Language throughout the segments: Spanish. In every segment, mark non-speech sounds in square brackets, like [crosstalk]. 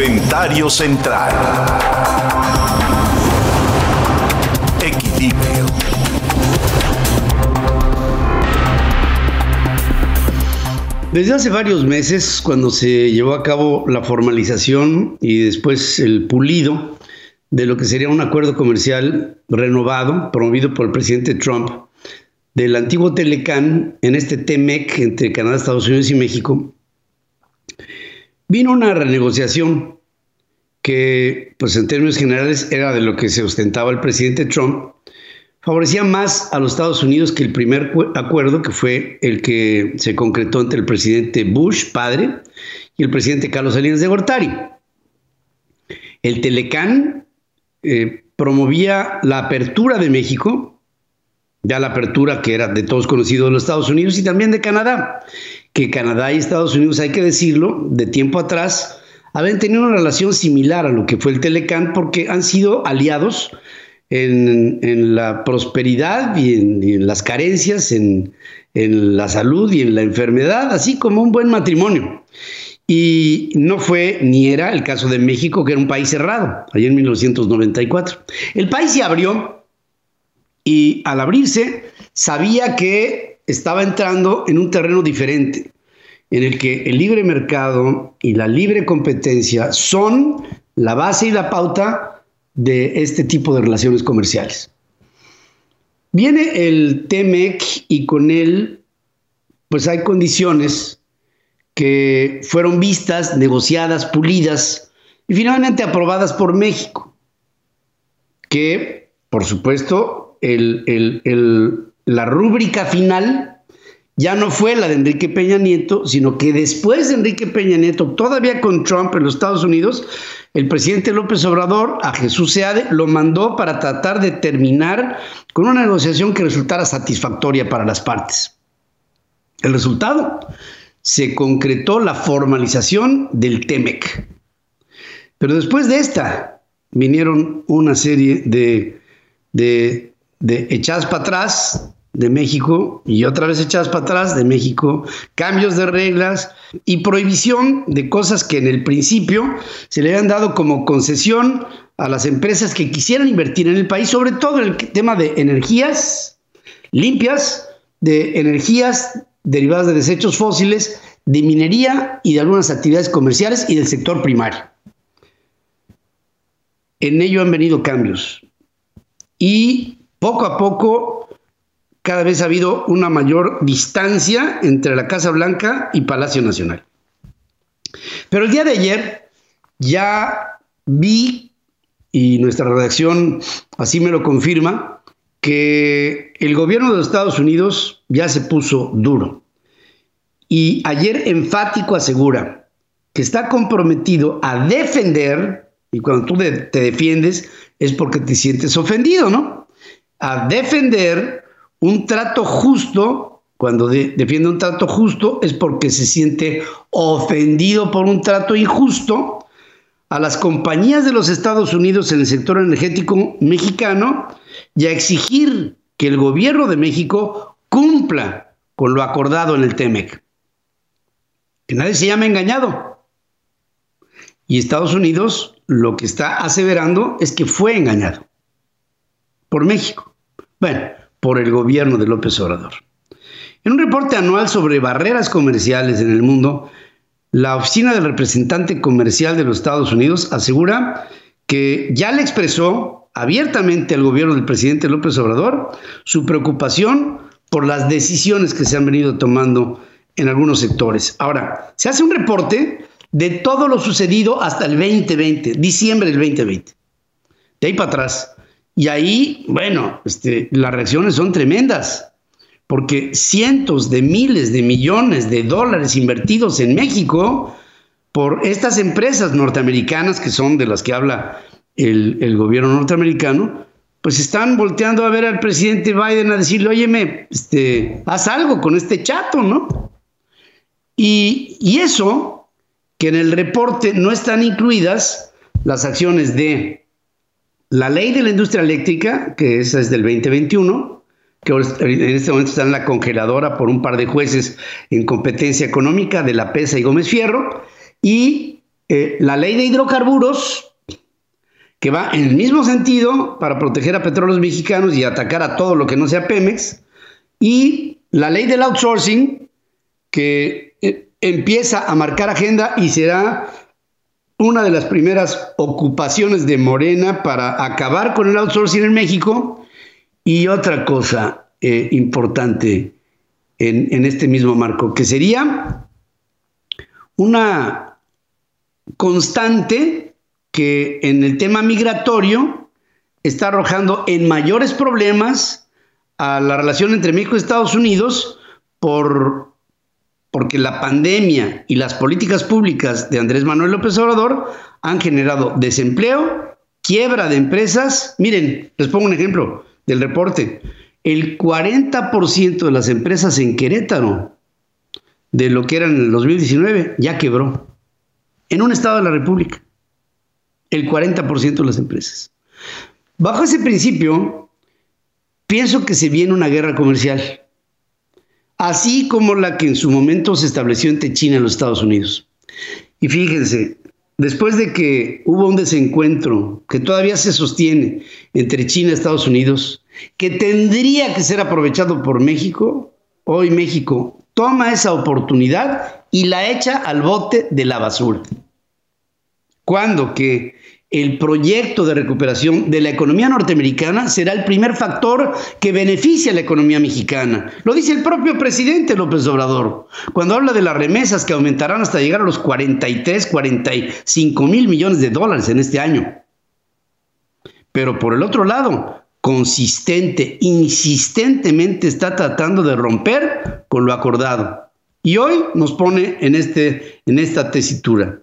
Comentario central. Equilibrio. Desde hace varios meses, cuando se llevó a cabo la formalización y después el pulido de lo que sería un acuerdo comercial renovado, promovido por el presidente Trump, del antiguo Telecan en este TEMEC entre Canadá, Estados Unidos y México, vino una renegociación que, pues en términos generales, era de lo que se ostentaba el presidente Trump, favorecía más a los Estados Unidos que el primer acuerdo, que fue el que se concretó entre el presidente Bush, padre, y el presidente Carlos Salinas de Gortari. El Telecán eh, promovía la apertura de México, ya la apertura que era de todos conocidos de los Estados Unidos y también de Canadá, que Canadá y Estados Unidos, hay que decirlo, de tiempo atrás, habían tenido una relación similar a lo que fue el Telecán porque han sido aliados en, la prosperidad y en, las carencias, en, en la salud y en la enfermedad, así como un buen matrimonio. Y no fue ni era el caso de México, que era un país cerrado, allá en 1994. El país se abrió y al abrirse sabía que estaba entrando en un terreno diferente, en el que el libre mercado y la libre competencia son la base y la pauta de este tipo de relaciones comerciales. Viene el TEMEC y con él, pues hay condiciones que fueron vistas, negociadas, pulidas y finalmente aprobadas por México, que por supuesto la rúbrica final ya no fue la de Enrique Peña Nieto, sino que después de Enrique Peña Nieto, todavía con Trump en los Estados Unidos, el presidente López Obrador a Jesús Seade lo mandó para tratar de terminar con una negociación que resultara satisfactoria para las partes. El resultado, se concretó la formalización del TEMEC. Pero después de esta vinieron una serie de, de, de echadas para atrás de México y otra vez echadas para atrás de México, cambios de reglas y prohibición de cosas que en el principio se le habían dado como concesión a las empresas que quisieran invertir en el país, sobre todo en el tema de energías limpias, de energías derivadas de desechos fósiles, de minería y de algunas actividades comerciales y del sector primario. En ello han venido cambios y poco a poco cada vez ha habido una mayor distancia entre la Casa Blanca y Palacio Nacional. Pero el día de ayer ya vi, y nuestra redacción así me lo confirma, que el gobierno de los Estados Unidos ya se puso duro. Y ayer enfático asegura que está comprometido a defender, y cuando tú te defiendes es porque te sientes ofendido, ¿no? A defender un trato justo, cuando defiende un trato justo es porque se siente ofendido por un trato injusto a las compañías de los Estados Unidos en el sector energético mexicano y a exigir que el gobierno de México cumpla con lo acordado en el TEMEC. Que nadie se llame engañado. Y Estados Unidos lo que está aseverando es que fue engañado por México. Bueno, por el gobierno de López Obrador. En un reporte anual sobre barreras comerciales en el mundo, la Oficina del Representante Comercial de los Estados Unidos asegura que ya le expresó abiertamente al gobierno del presidente López Obrador su preocupación por las decisiones que se han venido tomando en algunos sectores. Ahora, se hace un reporte de todo lo sucedido hasta el 2020, diciembre del 2020. De ahí para atrás. Y ahí, bueno, este, las reacciones son tremendas porque cientos de miles de millones de dólares invertidos en México por estas empresas norteamericanas, que son de las que habla el, gobierno norteamericano, pues están volteando a ver al presidente Biden a decirle, óyeme, este, haz algo con este chato, ¿no? Y, y eso, que en el reporte no están incluidas las acciones de la ley de la industria eléctrica, que esa es del 2021, que en este momento está en la congeladora por un par de jueces en competencia económica de la PESA y Gómez Fierro, y eh, la ley de hidrocarburos, que va en el mismo sentido para proteger a petróleos mexicanos y atacar a todo lo que no sea Pemex, y la ley del outsourcing, que eh, empieza a marcar agenda y será una de las primeras ocupaciones de Morena para acabar con el outsourcing en México. Y otra cosa eh, importante en, en este mismo marco, que sería una constante que en el tema migratorio está arrojando en mayores problemas a la relación entre México y Estados Unidos por, porque la pandemia y las políticas públicas de Andrés Manuel López Obrador han generado desempleo, quiebra de empresas. Miren, les pongo un ejemplo del reporte. El 40% de las empresas en Querétaro de lo que era en el 2019 ya quebró. En un estado de la República. El 40% de las empresas. Bajo ese principio, pienso que se viene una guerra comercial, así como la que en su momento se estableció entre China y los Estados Unidos. Y fíjense, después de que hubo un desencuentro que todavía se sostiene entre China y Estados Unidos, que tendría que ser aprovechado por México, hoy México toma esa oportunidad y la echa al bote de la basura. Cuando que el proyecto de recuperación de la economía norteamericana será el primer factor que beneficia a la economía mexicana. Lo dice el propio presidente López Obrador, cuando habla de las remesas que aumentarán hasta llegar a los 43, 45 mil millones de dólares en este año. Pero por el otro lado, consistente, insistentemente está tratando de romper con lo acordado. Y hoy nos pone en, este, en esta tesitura.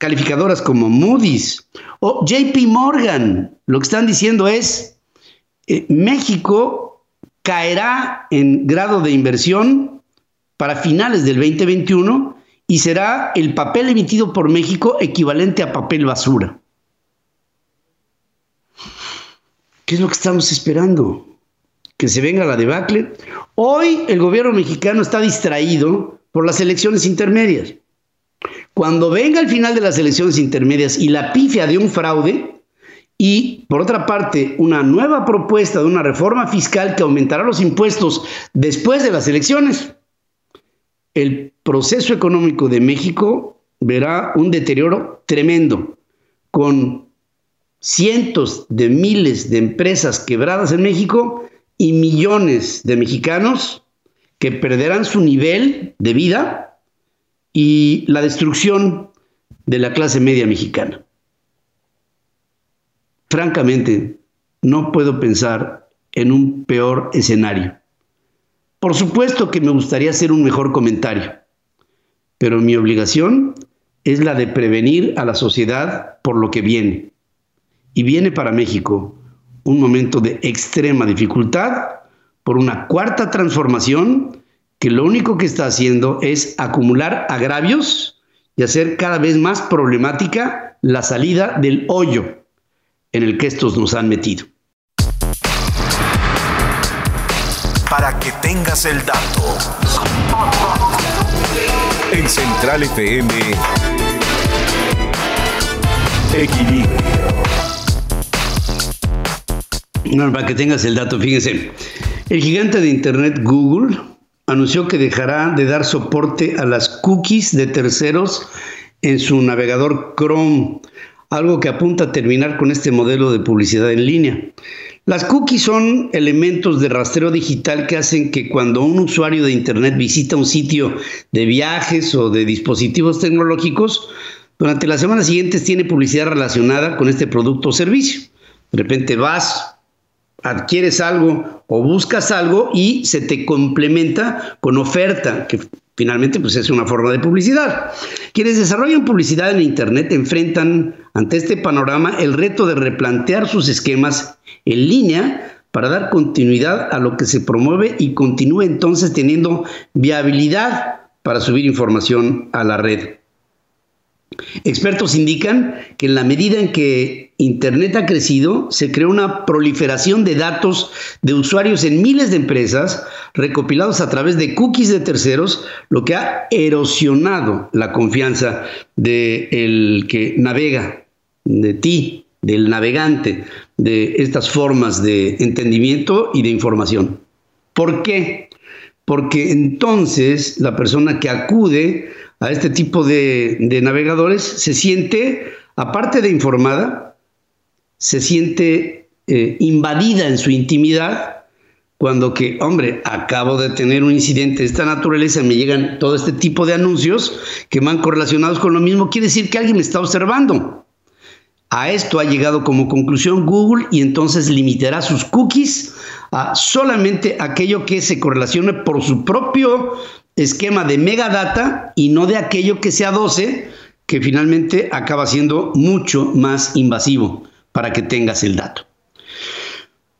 Calificadoras como Moody's o JP Morgan, lo que están diciendo es, eh, México caerá en grado de inversión para finales del 2021 y será el papel emitido por México equivalente a papel basura. ¿Qué es lo que estamos esperando? ¿Que se venga la debacle? Hoy el gobierno mexicano está distraído por las elecciones intermedias. Cuando venga el final de las elecciones intermedias y la pifia de un fraude, y por otra parte, una nueva propuesta de una reforma fiscal que aumentará los impuestos después de las elecciones, el proceso económico de México verá un deterioro tremendo, con cientos de miles de empresas quebradas en México y millones de mexicanos que perderán su nivel de vida y la destrucción de la clase media mexicana. Francamente, no puedo pensar en un peor escenario. Por supuesto que me gustaría hacer un mejor comentario, pero mi obligación es la de prevenir a la sociedad por lo que viene y viene para México un momento de extrema dificultad por una cuarta transformación que lo único que está haciendo es acumular agravios y hacer cada vez más problemática la salida del hoyo en el que estos nos han metido. Para que tengas el dato. En Central FM. Equilibrio para que tengas el dato, fíjense. El gigante de Internet Google anunció que dejará de dar soporte a las cookies de terceros en su navegador Chrome, algo que apunta a terminar con este modelo de publicidad en línea. Las cookies son elementos de rastreo digital que hacen que cuando un usuario de Internet visita un sitio de viajes o de dispositivos tecnológicos, durante las semanas siguientes tiene publicidad relacionada con este producto o servicio. De repente vas, adquieres algo o buscas algo y se te complementa con oferta, que finalmente pues es una forma de publicidad. Quienes desarrollan publicidad en Internet enfrentan ante este panorama el reto de replantear sus esquemas en línea para dar continuidad a lo que se promueve y continúe entonces teniendo viabilidad para subir información a la red. Expertos indican que en la medida en que Internet ha crecido, se creó una proliferación de datos de usuarios en miles de empresas recopilados a través de cookies de terceros, lo que ha erosionado la confianza del que navega, de ti, del navegante, de estas formas de entendimiento y de información. ¿Por qué? Porque entonces la persona que acude a este tipo de, navegadores se siente, aparte de informada, se siente eh, invadida en su intimidad cuando que, hombre, acabo de tener un incidente de esta naturaleza, me llegan todo este tipo de anuncios que van correlacionados con lo mismo, quiere decir que alguien me está observando. A esto ha llegado como conclusión Google y entonces limitará sus cookies a solamente aquello que se correlacione por su propio esquema de megadata y no de aquello que sea 12, que finalmente acaba siendo mucho más invasivo para que tengas el dato.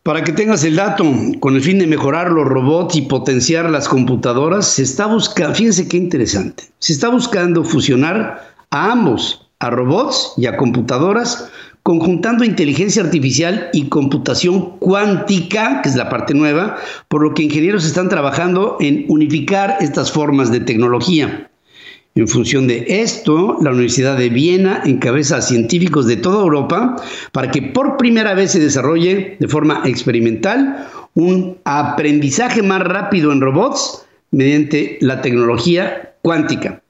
Para que tengas el dato, con el fin de mejorar los robots y potenciar las computadoras, se está buscando, fíjense qué interesante, se está buscando fusionar a ambos, a robots y a computadoras, conjuntando inteligencia artificial y computación cuántica, que es la parte nueva, por lo que ingenieros están trabajando en unificar estas formas de tecnología. En función de esto, la Universidad de Viena encabeza a científicos de toda Europa para que por primera vez se desarrolle de forma experimental un aprendizaje más rápido en robots mediante la tecnología cuántica.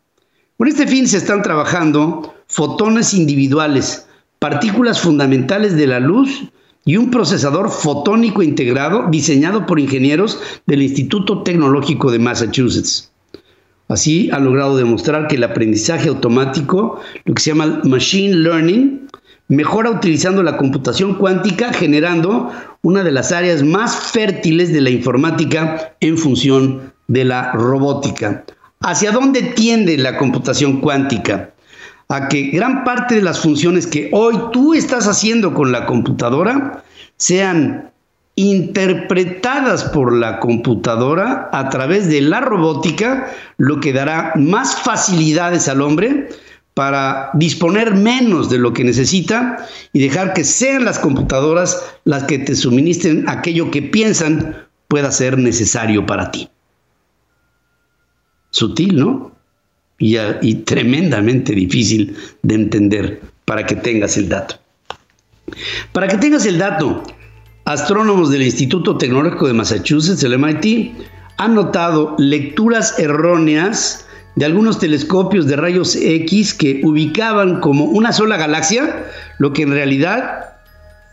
Con este fin se están trabajando fotones individuales, partículas fundamentales de la luz y un procesador fotónico integrado diseñado por ingenieros del Instituto Tecnológico de Massachusetts. Así ha logrado demostrar que el aprendizaje automático, lo que se llama machine learning, mejora utilizando la computación cuántica, generando una de las áreas más fértiles de la informática en función de la robótica. ¿Hacia dónde tiende la computación cuántica? A que gran parte de las funciones que hoy tú estás haciendo con la computadora sean interpretadas por la computadora a través de la robótica, lo que dará más facilidades al hombre para disponer menos de lo que necesita y dejar que sean las computadoras las que te suministren aquello que piensan pueda ser necesario para ti. Sutil, ¿no? Y, tremendamente difícil de entender para que tengas el dato. Para que tengas el dato, astrónomos del Instituto Tecnológico de Massachusetts, el MIT, han notado lecturas erróneas de algunos telescopios de rayos X que ubicaban como una sola galaxia, lo que en realidad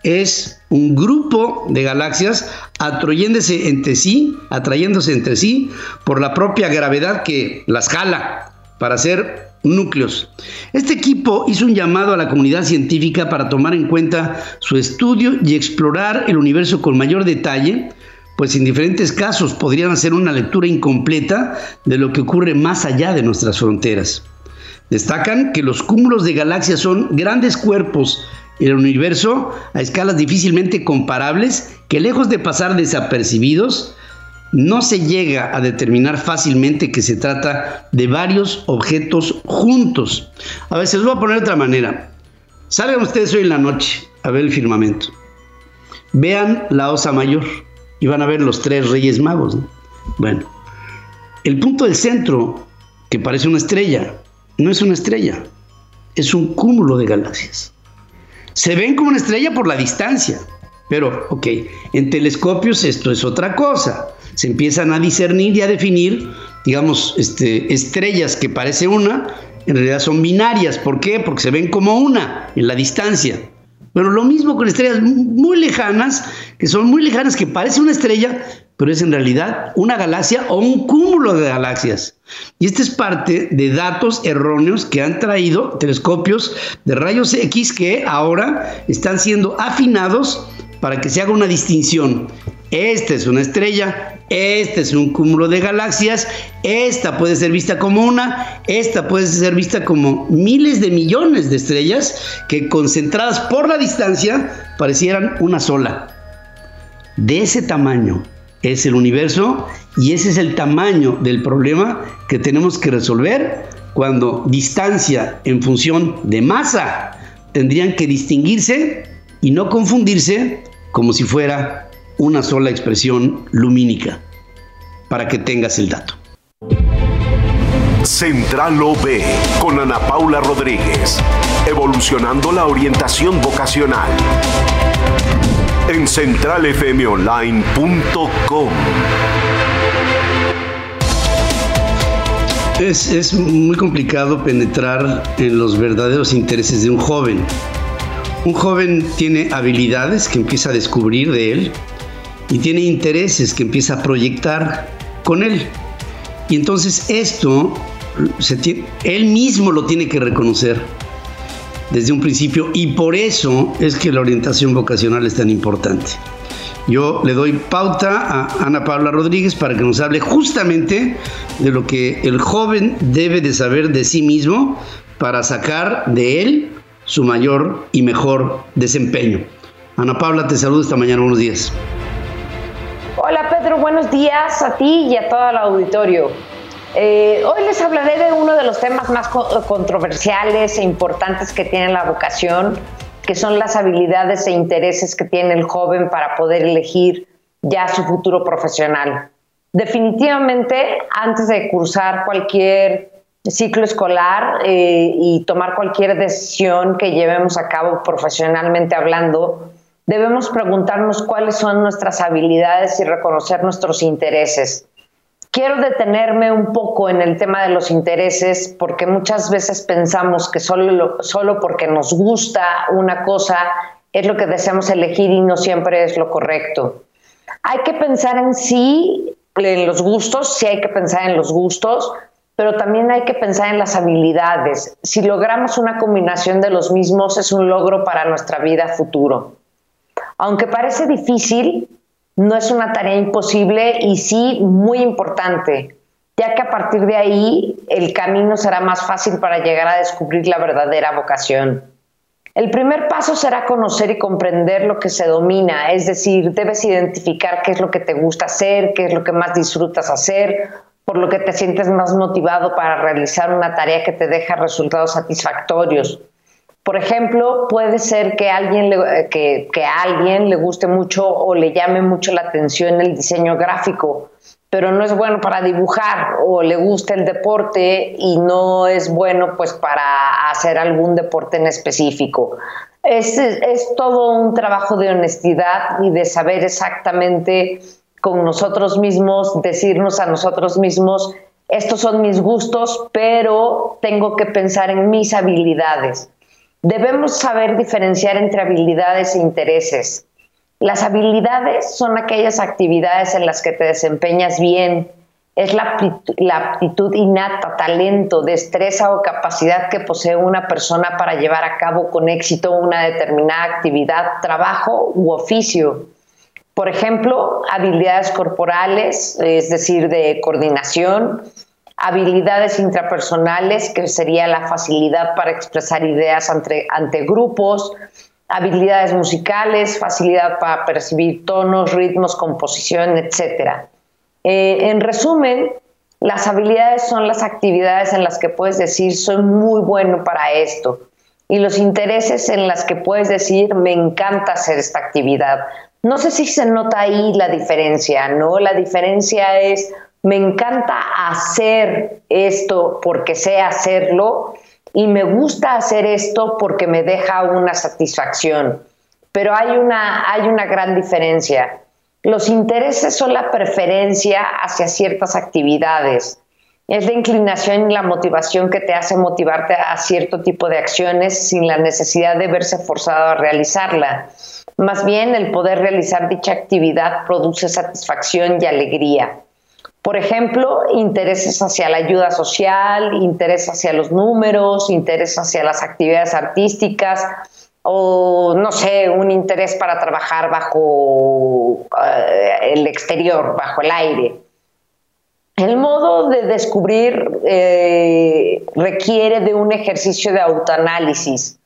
es un grupo de galaxias atrayéndose entre sí, atrayéndose entre sí por la propia gravedad que las jala para hacer núcleos. Este equipo hizo un llamado a la comunidad científica para tomar en cuenta su estudio y explorar el universo con mayor detalle, pues en diferentes casos podrían hacer una lectura incompleta de lo que ocurre más allá de nuestras fronteras. Destacan que los cúmulos de galaxias son grandes cuerpos en el universo a escalas difícilmente comparables que lejos de pasar desapercibidos, no se llega a determinar fácilmente que se trata de varios objetos juntos. A los voy a poner de otra manera. Salgan ustedes hoy en la noche a ver el firmamento. Vean la osa mayor y van a ver los tres reyes magos. Bueno, el punto del centro, que parece una estrella, no es una estrella, es un cúmulo de galaxias. Se ven como una estrella por la distancia, pero, ok, en telescopios esto es otra cosa se empiezan a discernir y a definir, digamos, este, estrellas que parece una, en realidad son binarias. ¿Por qué? Porque se ven como una en la distancia. Pero lo mismo con estrellas muy lejanas, que son muy lejanas, que parece una estrella, pero es en realidad una galaxia o un cúmulo de galaxias. Y esta es parte de datos erróneos que han traído telescopios de rayos X que ahora están siendo afinados para que se haga una distinción. Esta es una estrella, este es un cúmulo de galaxias, esta puede ser vista como una, esta puede ser vista como miles de millones de estrellas que concentradas por la distancia parecieran una sola. De ese tamaño es el universo Y ese es el tamaño del problema que tenemos que resolver cuando distancia en función de masa tendrían que distinguirse y no confundirse como si fuera una sola expresión lumínica, para que tengas el dato. Central OB con Ana Paula Rodríguez, evolucionando la orientación vocacional en centralfmonline.com. Es, es, muy complicado penetrar en los verdaderos intereses de un joven. Un joven tiene habilidades que empieza a descubrir de él y tiene intereses que empieza a proyectar con él. Y entonces esto, él mismo lo tiene que reconocer desde un principio y por eso es que la orientación vocacional es tan importante. Yo le doy pauta a Ana Paula Rodríguez para que nos hable justamente de lo que el joven debe de saber de sí mismo para sacar de él su mayor y mejor desempeño. Ana Paula, te saludo esta mañana, buenos días. Buenos días a ti y a todo el auditorio. Eh, hoy les hablaré de uno de los temas más controversiales e importantes que tiene la vocación, que son las habilidades e intereses que tiene el joven para poder elegir ya su futuro profesional. Definitivamente, antes de cursar cualquier ciclo escolar eh, y tomar cualquier decisión que llevemos a cabo profesionalmente hablando, debemos preguntarnos cuáles son nuestras habilidades y reconocer nuestros intereses. Quiero detenerme un poco en el tema de los intereses porque muchas veces pensamos que solo, solo porque nos gusta una cosa es lo que deseamos elegir y no siempre es lo correcto. Hay que pensar en sí, en los gustos, sí hay que pensar en los gustos, pero también hay que pensar en las habilidades. Si logramos una combinación de los mismos es un logro para nuestra vida futuro. Aunque parece difícil, no es una tarea imposible y sí muy importante, ya que a partir de ahí el camino será más fácil para llegar a descubrir la verdadera vocación. El primer paso será conocer y comprender lo que se domina, es decir, debes identificar qué es lo que te gusta hacer, qué es lo que más disfrutas hacer, por lo que te sientes más motivado para realizar una tarea que te deja resultados satisfactorios. Por ejemplo, puede ser que, alguien le, que a alguien le guste mucho o le llame mucho la atención el diseño gráfico, pero no es bueno para dibujar o le gusta el deporte y no es bueno pues para hacer algún deporte en específico. Es, es todo un trabajo de honestidad y de saber exactamente con nosotros mismos, decirnos a nosotros mismos, estos son mis gustos, pero tengo que pensar en mis habilidades. Debemos saber diferenciar entre habilidades e intereses. Las habilidades son aquellas actividades en las que te desempeñas bien. Es la, aptitud innata, talento, destreza o capacidad que posee una persona para llevar a cabo con éxito una determinada actividad, trabajo u oficio. Por ejemplo, habilidades corporales, es decir, de coordinación, habilidades intrapersonales, que sería la facilidad para expresar ideas ante, grupos, habilidades musicales, facilidad para percibir tonos, ritmos, composición, etc. Eh, en resumen, las habilidades son las actividades en las que puedes decir soy muy bueno para esto y los intereses en las que puedes decir me encanta hacer esta actividad. No sé si se nota ahí la diferencia, ¿no? La diferencia es me encanta hacer esto porque sé hacerlo y me gusta hacer esto porque me deja una satisfacción. Pero hay una, hay una gran diferencia. Los intereses son la preferencia hacia ciertas actividades. Es la inclinación y la motivación que te hace motivarte a cierto tipo de acciones sin la necesidad de verse forzado a realizarla. Más bien, el poder realizar dicha actividad produce satisfacción y alegría. Por ejemplo, intereses hacia la ayuda social, interés hacia los números, interés hacia las actividades artísticas o, no sé, un interés para trabajar bajo eh, el exterior, bajo el aire. El modo de descubrir eh, requiere de un ejercicio de autoanálisis.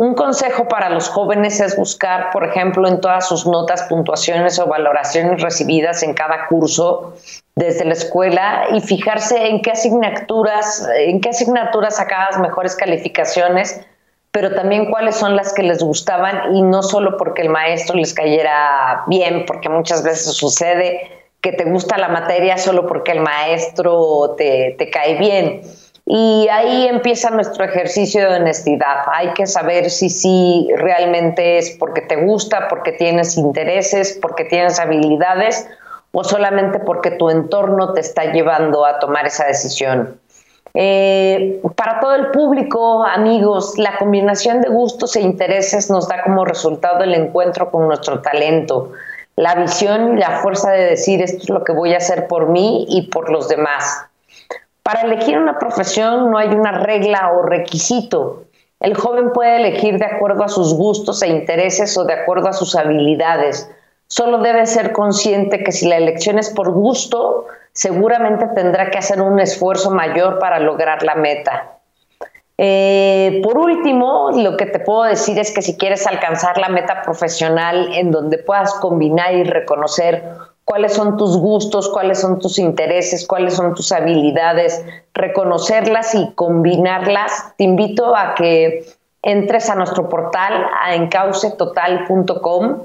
Un consejo para los jóvenes es buscar, por ejemplo, en todas sus notas, puntuaciones o valoraciones recibidas en cada curso desde la escuela y fijarse en qué asignaturas, en qué asignaturas mejores calificaciones, pero también cuáles son las que les gustaban y no solo porque el maestro les cayera bien, porque muchas veces sucede que te gusta la materia solo porque el maestro te cae bien y ahí empieza nuestro ejercicio de honestidad. Hay que saber si sí realmente es porque te gusta, porque tienes intereses, porque tienes habilidades o solamente porque tu entorno te está llevando a tomar esa decisión. Eh, para todo el público, amigos, la combinación de gustos e intereses nos da como resultado el encuentro con nuestro talento, la visión y la fuerza de decir esto es lo que voy a hacer por mí y por los demás. Para elegir una profesión no hay una regla o requisito. El joven puede elegir de acuerdo a sus gustos e intereses o de acuerdo a sus habilidades. Solo debe ser consciente que si la elección es por gusto, seguramente tendrá que hacer un esfuerzo mayor para lograr la meta. Eh, por último, lo que te puedo decir es que si quieres alcanzar la meta profesional en donde puedas combinar y reconocer cuáles son tus gustos, cuáles son tus intereses, cuáles son tus habilidades, reconocerlas y combinarlas. Te invito a que entres a nuestro portal a encaucetotal.com.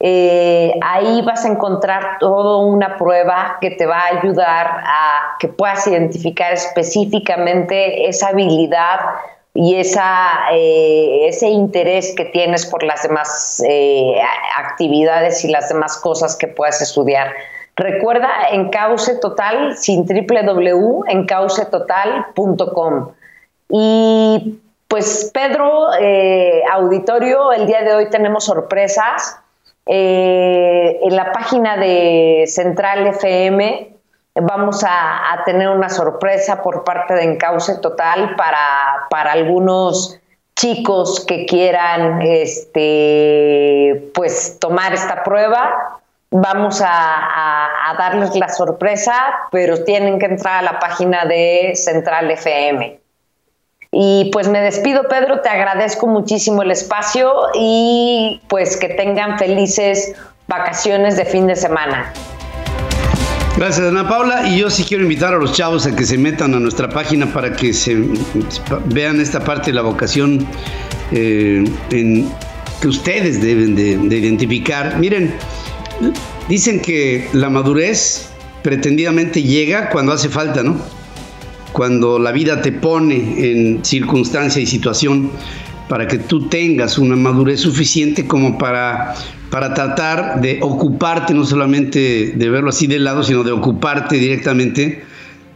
Eh, ahí vas a encontrar toda una prueba que te va a ayudar a que puedas identificar específicamente esa habilidad y esa, eh, ese interés que tienes por las demás eh, actividades y las demás cosas que puedas estudiar. Recuerda en Cauce Total, sin encaucetotal.com. Y pues Pedro, eh, auditorio, el día de hoy tenemos sorpresas. en la página de Central FM vamos a, tener una sorpresa por parte de Encauce Total para, para algunos chicos que quieran este, pues, tomar esta prueba. Vamos a, a, darles la sorpresa, pero tienen que entrar a la página de Central FM. Y pues me despido, Pedro, te agradezco muchísimo el espacio y pues que tengan felices vacaciones de fin de semana. Gracias, Ana Paula. Y yo sí quiero invitar a los chavos a que se metan a nuestra página para que se vean esta parte de la vocación eh, que ustedes deben de, identificar. Miren, dicen que la madurez pretendidamente llega cuando hace falta, ¿no? Cuando la vida te pone en circunstancia y situación para que tú tengas una madurez suficiente como para para tratar de ocuparte, no solamente de verlo así de lado, sino de ocuparte directamente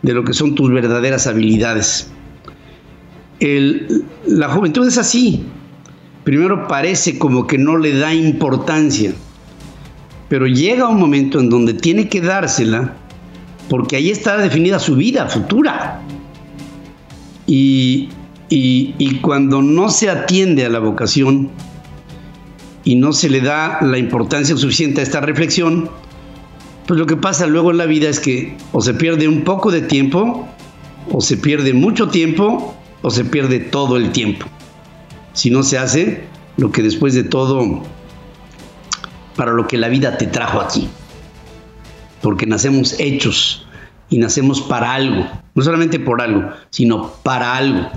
de lo que son tus verdaderas habilidades. la juventud es así. Primero parece como que no le da importancia, pero llega un momento en donde tiene que dársela porque ahí está definida su vida futura. y cuando no se atiende a la vocación, y no se le da la importancia suficiente a esta reflexión, pues lo que pasa luego en la vida es que o se pierde un poco de tiempo, o se pierde mucho tiempo, o se pierde todo el tiempo. Si no se hace lo que después de todo, para lo que la vida te trajo aquí. Porque nacemos hechos y nacemos para algo, no solamente por algo, sino para algo.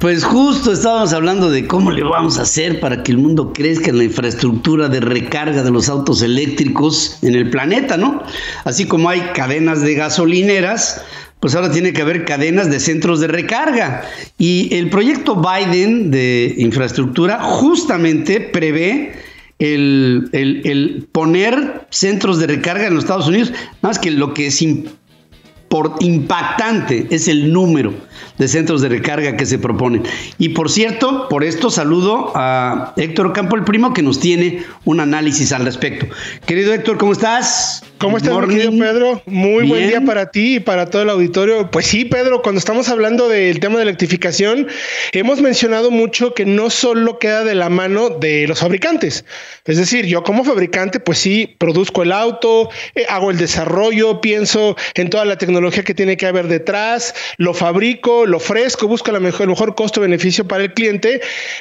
Pues justo estábamos hablando de cómo le vamos a hacer para que el mundo crezca en la infraestructura de recarga de los autos eléctricos en el planeta, ¿no? Así como hay cadenas de gasolineras, pues ahora tiene que haber cadenas de centros de recarga. Y el proyecto Biden de infraestructura justamente prevé el, poner centros de recarga en los Estados Unidos, más que lo que es impactante es el número de centros de recarga que se proponen. Y por cierto, por esto saludo a Héctor Campo, el primo, que nos tiene un análisis al respecto. Querido Héctor, ¿cómo estás? ¿Cómo estás, querido Pedro? Muy buen día para ti y para todo el auditorio. Pues sí, Pedro, cuando estamos hablando del tema de electrificación, hemos mencionado mucho que no solo queda de la mano de los fabricantes. Es decir, yo como fabricante, pues sí, produzco el auto, eh, hago el desarrollo, pienso en toda la tecnología que tiene que haber detrás, lo fabrico lo fresco, busca la mejor, el mejor costo-beneficio para el cliente,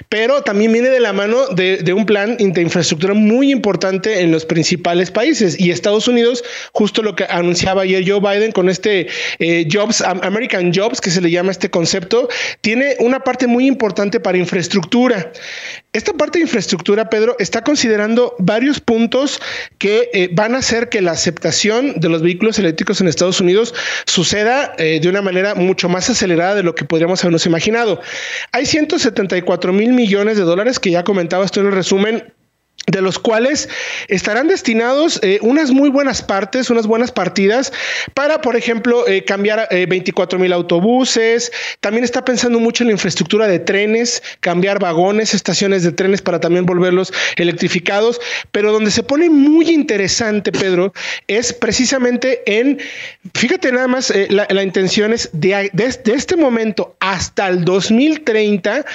pero también viene de la mano de, un plan de infraestructura muy importante en los principales países. Y Estados Unidos, justo lo que anunciaba ayer Joe Biden con este eh, Jobs, American Jobs, que se le llama este concepto, tiene una parte muy importante para infraestructura. Esta parte de infraestructura, Pedro, está considerando varios puntos que eh, van a hacer que la aceptación de los vehículos eléctricos en Estados Unidos suceda eh, de una manera mucho más acelerada de lo que podríamos habernos imaginado. Hay 174 mil millones de dólares que ya comentaba esto en el resumen de los cuales estarán destinados eh, unas muy buenas partes, unas buenas partidas para, por ejemplo, eh, cambiar 24 eh, mil autobuses. También está pensando mucho en la infraestructura de trenes, cambiar vagones, estaciones de trenes para también volverlos electrificados. Pero donde se pone muy interesante, Pedro, es precisamente en, fíjate nada más, la, intención es de, de este momento hasta el 2030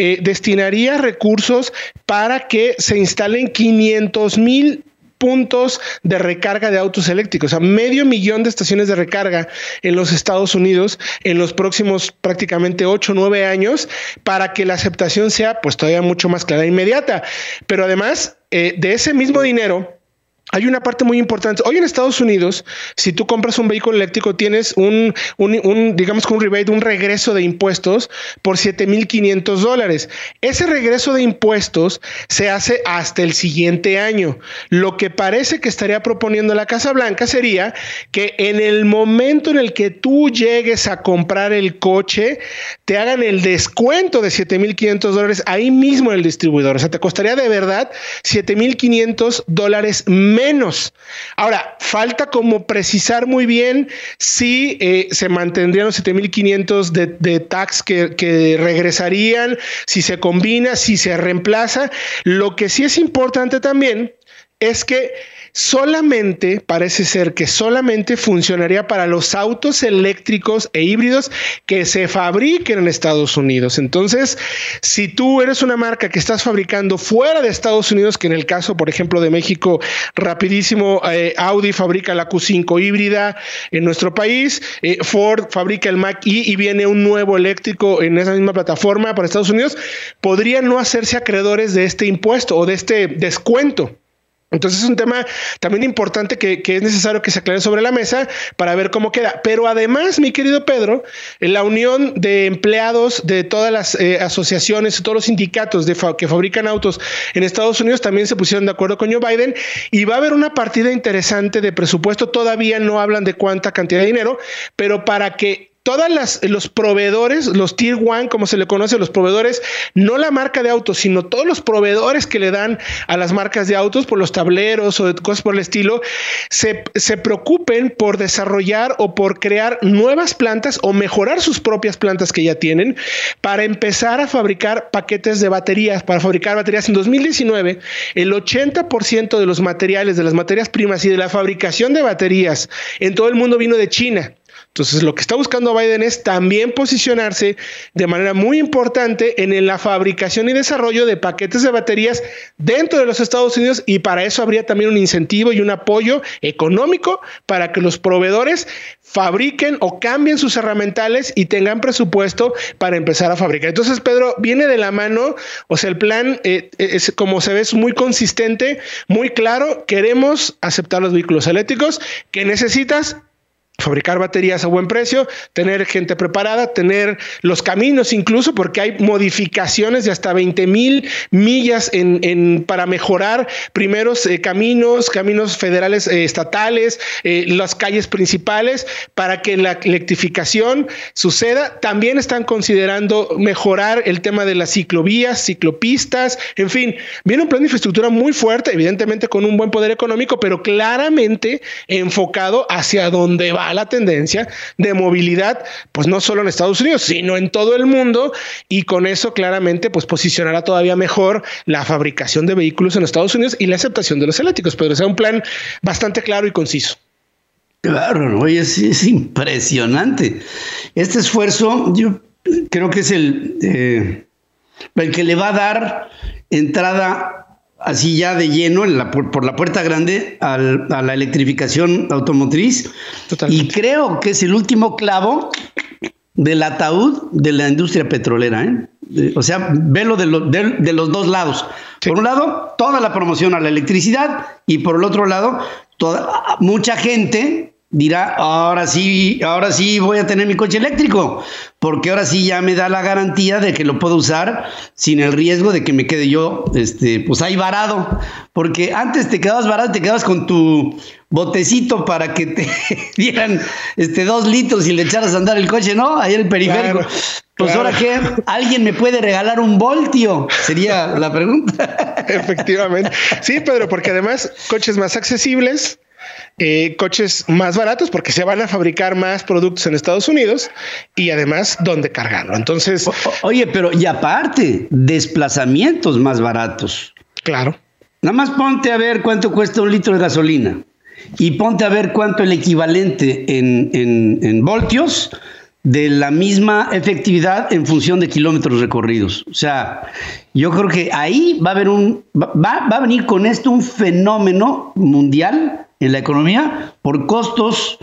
eh, destinaría recursos para que se instalen 500 mil puntos de recarga de autos eléctricos, o sea, medio millón de estaciones de recarga en los Estados Unidos en los próximos prácticamente 8 o 9 años para que la aceptación sea pues todavía mucho más clara e inmediata. Pero además eh, de ese mismo dinero, hay una parte muy importante. Hoy en Estados Unidos, si tú compras un vehículo eléctrico, tienes un, digamos que un rebate, un regreso de impuestos por 7.500 dólares. Ese regreso de impuestos se hace hasta el siguiente año. Lo que parece que estaría proponiendo la Casa Blanca sería que en el momento en el que tú llegues a comprar el coche, te hagan el descuento de 7.500 dólares ahí mismo en el distribuidor. O sea, te costaría de verdad 7.500 dólares menos. Ahora, falta como precisar muy bien si eh, se mantendrían los 7.500 de, de tax que, que regresarían, si se combina, si se reemplaza. Lo que sí es importante también es que solamente, parece ser que solamente funcionaría para los autos eléctricos e híbridos que se fabriquen en Estados Unidos. Entonces, si tú eres una marca que estás fabricando fuera de Estados Unidos, que en el caso, por ejemplo, de México, rapidísimo, eh, Audi fabrica la Q5 híbrida en nuestro país, eh, Ford fabrica el Mac y viene un nuevo eléctrico en esa misma plataforma para Estados Unidos, podrían no hacerse acreedores de este impuesto o de este descuento. Entonces es un tema también importante que, es necesario que se aclare sobre la mesa para ver cómo queda. Pero además, mi querido Pedro, la unión de empleados de todas las eh, asociaciones, todos los sindicatos que fabrican autos en Estados Unidos también se pusieron de acuerdo con Joe Biden y va a haber una partida interesante de presupuesto. Todavía no hablan de cuánta cantidad de dinero, pero para que todos los proveedores, los Tier One, como se le conoce, los proveedores, no la marca de autos, sino todos los proveedores que le dan a las marcas de autos por los tableros o cosas por el estilo, se, se preocupen por desarrollar o por crear nuevas plantas o mejorar sus propias plantas que ya tienen para empezar a fabricar paquetes de baterías, para fabricar baterías. En 2019, el 80% de los materiales, de las materias primas y de la fabricación de baterías en todo el mundo vino de China. Entonces, lo que está buscando Biden es también posicionarse de manera muy importante en la fabricación y desarrollo de paquetes de baterías dentro de los Estados Unidos y para eso habría también un incentivo y un apoyo económico para que los proveedores fabriquen o cambien sus herramientales y tengan presupuesto para empezar a fabricar. Entonces, Pedro, viene de la mano, o sea, el plan eh, es como se ve es muy consistente, muy claro, queremos aceptar los vehículos eléctricos. Que necesitas fabricar baterías a buen precio, tener gente preparada, tener los caminos incluso, porque hay modificaciones de hasta 20 mil millas en, para mejorar primeros eh, caminos, caminos federales, eh, estatales, eh, las calles principales, para que la electrificación suceda. También están considerando mejorar el tema de las ciclovías, ciclopistas, en fin, viene un plan de infraestructura muy fuerte, evidentemente con un buen poder económico, pero claramente enfocado hacia dónde va la tendencia de movilidad, pues no solo en Estados Unidos, sino en todo el mundo y con eso claramente pues posicionará todavía mejor la fabricación de vehículos en Estados Unidos y la aceptación de los eléctricos, pero sea un plan bastante claro y conciso. Claro, es, es impresionante. Este esfuerzo, yo creo que es el, eh, el que le va a dar entrada así ya de lleno por, la puerta grande a la electrificación automotriz. Y creo que es el último clavo del ataúd de la industria petrolera. ¿eh? O sea, velo de, de, los dos lados. Por un lado, toda la promoción a la electricidad y por el otro lado, toda, mucha gente dirá, ahora sí, ahora sí voy a tener mi coche eléctrico, porque ahora sí ya me da la garantía de que lo puedo usar sin el riesgo de que me quede yo, este, pues ahí varado, porque antes te quedabas varado, te quedabas con tu botecito para que te [laughs] dieran este dos litros y le echaras a andar el coche, ¿no? Ahí el periférico. pues ahora que alguien me puede regalar un voltio, sería la pregunta. [laughs] Efectivamente. Sí, Pedro, porque además coches más accesibles, eh, coches más baratos porque se van a fabricar más productos en Estados Unidos y además dónde cargarlo. Entonces, oye, pero y aparte, desplazamientos más baratos. Claro. Nada más ponte a ver cuánto cuesta un litro de gasolina y ponte a ver cuánto el equivalente en, en voltios de la misma efectividad en función de kilómetros recorridos. O sea, yo creo que ahí va a haber un, va, va a venir con esto un fenómeno mundial en la economía por costos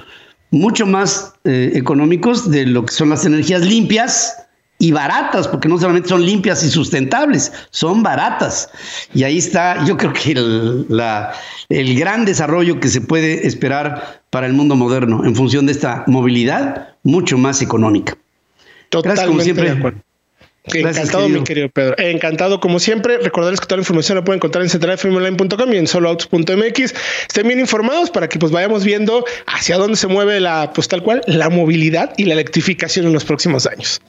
mucho más eh, económicos de lo que son las energías limpias y baratas, porque no solamente son limpias y sustentables, son baratas. Y ahí está, yo creo que el, la, el gran desarrollo que se puede esperar para el mundo moderno en función de esta movilidad mucho más económica. Totalmente Gracias, como siempre. Encantado, mi querido Pedro. Encantado, como siempre. Recordarles que toda la información la pueden encontrar en centralfmonline.com y en soloautos.mx. Estén bien informados para que pues vayamos viendo hacia dónde se mueve la, pues tal cual, la movilidad y la electrificación en los próximos años.